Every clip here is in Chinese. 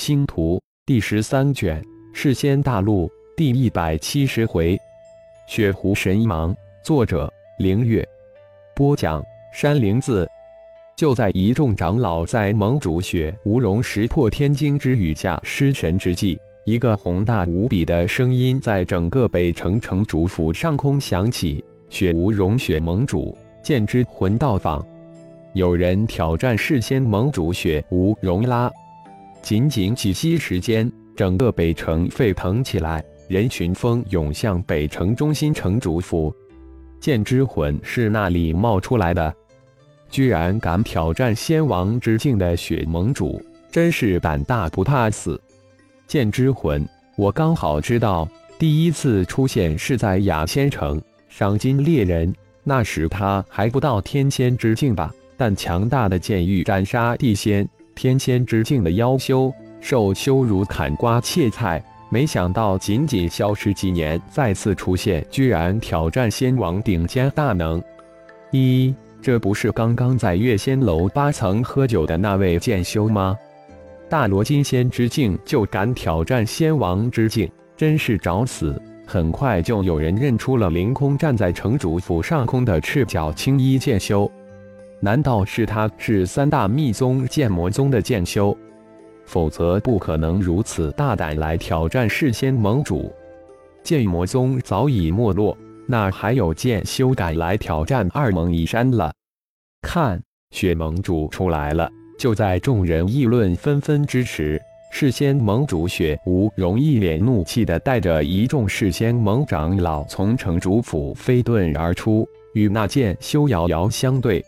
星图第十三卷，世仙大陆第一百七十回，雪狐神芒。作者：凌月。播讲：山灵子。就在一众长老在盟主雪无容石破天惊之语下失神之际，一个宏大无比的声音在整个北城城主府上空响起：“雪无容雪盟主，剑之魂到访，有人挑战世仙盟主雪无容啦！”仅仅几息时间，整个北城沸腾起来，人群蜂涌向北城中心城主府。剑之魂是那里冒出来的？居然敢挑战仙王之境的血盟主，真是胆大不怕死！剑之魂，我刚好知道，第一次出现是在雅仙城赏金猎人，那时他还不到天仙之境吧？但强大的剑域斩杀地仙，天仙之境的妖修受羞辱砍瓜切菜，没想到仅仅消失几年，再次出现，居然挑战仙王顶尖大能！一。这不是刚刚在月仙楼八层喝酒的那位剑修吗？大罗金仙之境就敢挑战仙王之境，真是找死！很快就有人认出了凌空站在城主府上空的赤脚青衣剑修，难道是他是三大密宗剑魔宗的剑修？否则不可能如此大胆来挑战世仙盟主。剑魔宗早已没落。那还有剑修敢来挑战二盟一山了？看，血盟主出来了！就在众人议论纷纷之时，世仙盟主血无容一脸怒气的带着一众世仙盟长老从城主府飞遁而出，与那剑修遥遥相对。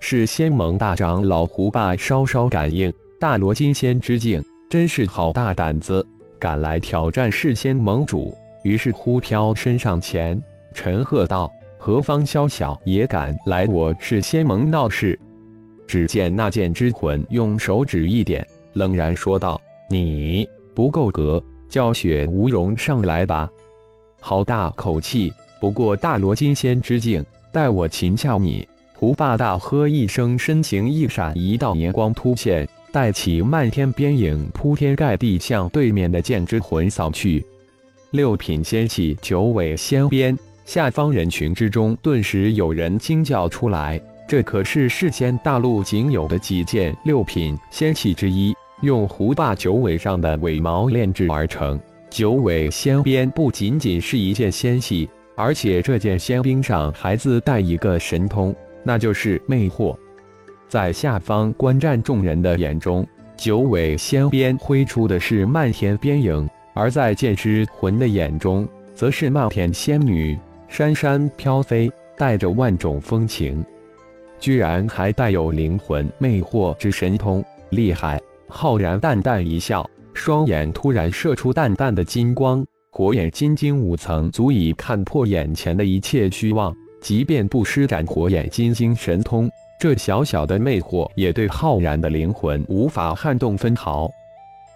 是仙盟大长老胡霸稍稍感应，大罗金仙之境，真是好大胆子，敢来挑战世仙盟主。于是忽飘身上前。陈鹤道：“何方宵小也敢来我是仙盟闹事？”只见那剑之魂用手指一点，冷然说道：“你不够格，叫雪无容上来吧。”好大口气！不过大罗金仙之境，待我擒下你！胡霸大喝一声，身形一闪，一道年光突现，带起漫天边影，铺天盖地向对面的剑之魂扫去。六品仙器，九尾仙鞭。下方人群之中，顿时有人惊叫出来：“这可是世间大陆仅有的几件六品仙器之一，用胡霸九尾上的尾毛炼制而成。九尾仙鞭不仅仅是一件仙器，而且这件仙兵上还自带一个神通，那就是魅惑。在下方观战众人的眼中，九尾仙鞭挥出的是漫天边影，而在剑之魂的眼中，则是漫天仙女。”山山飘飞，带着万种风情，居然还带有灵魂魅惑之神通，厉害！浩然淡淡一笑，双眼突然射出淡淡的金光，火眼金睛五层足以看破眼前的一切虚妄。即便不施展火眼金睛神通，这小小的魅惑也对浩然的灵魂无法撼动分毫。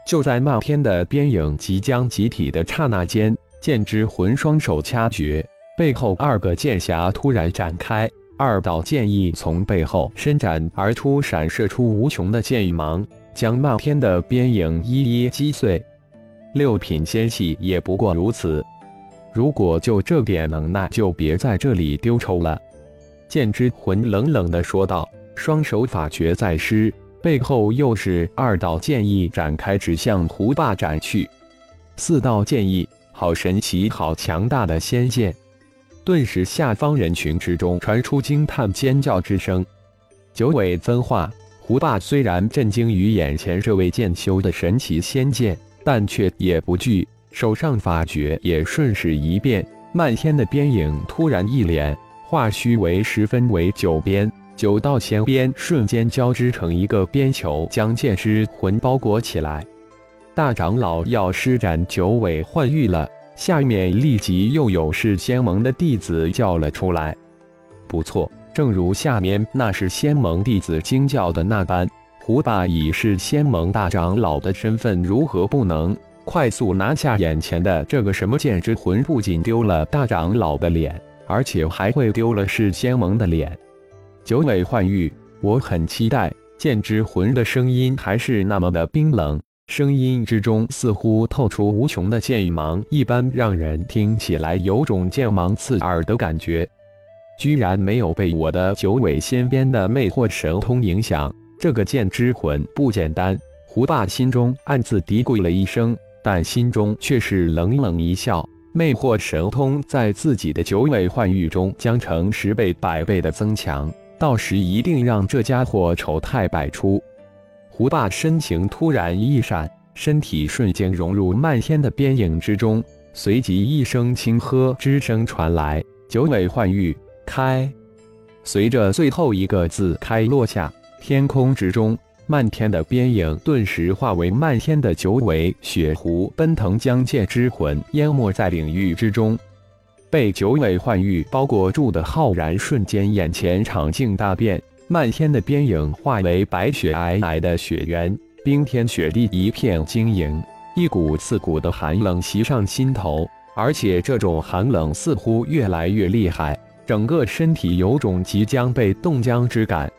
就在漫天的边影即将集体的刹那间，剑之魂双手掐诀。背后二个剑匣突然展开，二道剑意从背后伸展而出，闪射出无穷的剑芒，将漫天的边影一一击碎。六品仙器也不过如此，如果就这点能耐，就别在这里丢丑了。剑之魂冷冷地说道，双手法诀在施，背后又是二道剑意展开，指向胡霸斩去。四道剑意，好神奇，好强大的仙剑！顿时，下方人群之中传出惊叹、尖叫之声。九尾分化，胡霸虽然震惊于眼前这位剑修的神奇仙剑，但却也不惧，手上法诀也顺势一变，漫天的边影突然一连，化虚为实，分为九边，九道仙边瞬间交织成一个边球，将剑之魂包裹起来。大长老要施展九尾幻玉了。下面立即又有是仙盟的弟子叫了出来。不错，正如下面那是仙盟弟子惊叫的那般，胡霸以是仙盟大长老的身份，如何不能快速拿下眼前的这个什么剑之魂？不仅丢了大长老的脸，而且还会丢了是仙盟的脸。九尾幻玉，我很期待剑之魂的声音还是那么的冰冷。声音之中似乎透出无穷的剑芒一般，让人听起来有种剑芒刺耳的感觉。居然没有被我的九尾仙鞭的魅惑神通影响，这个剑之魂不简单。胡霸心中暗自嘀咕了一声，但心中却是冷冷一笑。魅惑神通在自己的九尾幻玉中将成十倍、百倍的增强，到时一定让这家伙丑态百出。胡霸身形突然一闪，身体瞬间融入漫天的边影之中，随即一声轻喝之声传来：“九尾幻玉开！”随着最后一个字“开”落下，天空之中漫天的边影顿时化为漫天的九尾雪狐奔腾，将剑之魂淹没在领域之中。被九尾幻玉包裹住的浩然瞬间眼前场景大变。漫天的边影化为白雪皑皑的雪原，冰天雪地一片晶莹，一股刺骨的寒冷袭上心头，而且这种寒冷似乎越来越厉害，整个身体有种即将被冻僵之感。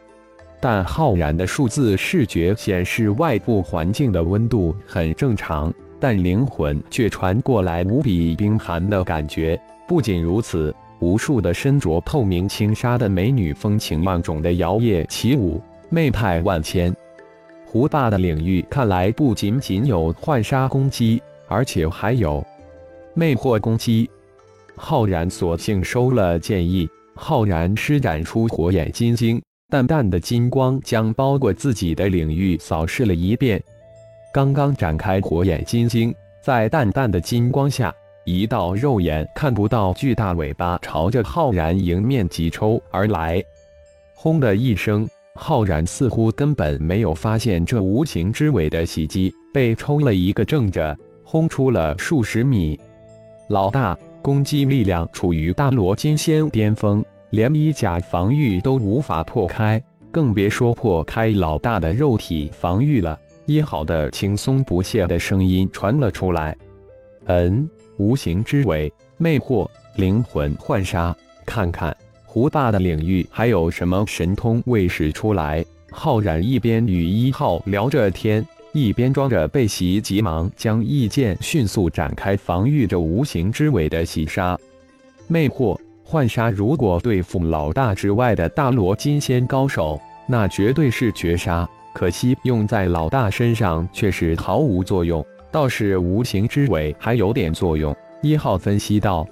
但浩然的数字视觉显示外部环境的温度很正常，但灵魂却传过来无比冰寒的感觉。不仅如此。无数的身着透明轻纱的美女风情万种的摇曳起舞，媚态万千。胡霸的领域看来不仅仅有幻杀攻击，而且还有魅惑攻击。浩然索性收了剑意，浩然施展出火眼金睛，淡淡的金光将包裹自己的领域扫视了一遍。刚刚展开火眼金睛，在淡淡的金光下。一道肉眼看不到巨大尾巴朝着浩然迎面急抽而来，轰的一声，浩然似乎根本没有发现这无形之尾的袭击，被抽了一个正着，轰出了数十米。老大，攻击力量处于大罗金仙巅峰，连衣甲防御都无法破开，更别说破开老大的肉体防御了。一好的轻松不屑的声音传了出来，嗯。无形之尾，魅惑灵魂幻杀，看看胡大的领域还有什么神通未使出来。浩然一边与一号聊着天，一边装着被袭，急忙将异剑迅速展开，防御着无形之尾的袭杀。魅惑幻杀，如果对付老大之外的大罗金仙高手，那绝对是绝杀。可惜用在老大身上却是毫无作用。倒是无形之尾还有点作用。一号分析道：“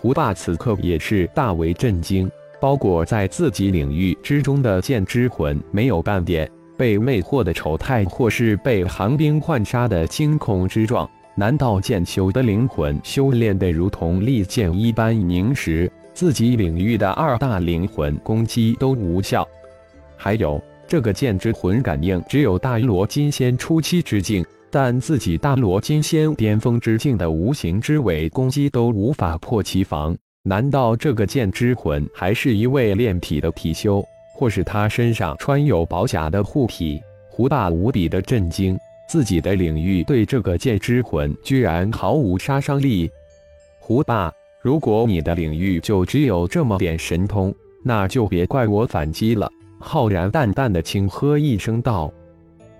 胡霸此刻也是大为震惊，包裹在自己领域之中的剑之魂没有半点被魅惑的丑态，或是被寒冰幻杀的惊恐之状。难道剑修的灵魂修炼得如同利剑一般凝实，自己领域的二大灵魂攻击都无效？还有这个剑之魂感应，只有大罗金仙初期之境。”但自己大罗金仙巅峰之境的无形之尾攻击都无法破其防，难道这个剑之魂还是一位炼体的体修，或是他身上穿有宝甲的护体？胡大无比的震惊，自己的领域对这个剑之魂居然毫无杀伤力。胡大，如果你的领域就只有这么点神通，那就别怪我反击了。浩然淡淡的轻喝一声道：“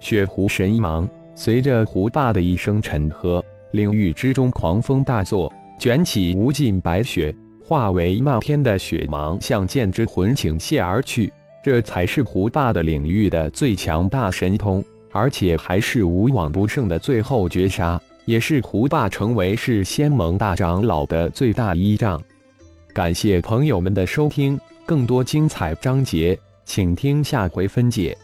血狐神芒。”随着胡霸的一声沉喝，领域之中狂风大作，卷起无尽白雪，化为漫天的雪芒，向剑之魂倾泻而去。这才是胡霸的领域的最强大神通，而且还是无往不胜的最后绝杀，也是胡霸成为是仙盟大长老的最大依仗。感谢朋友们的收听，更多精彩章节，请听下回分解。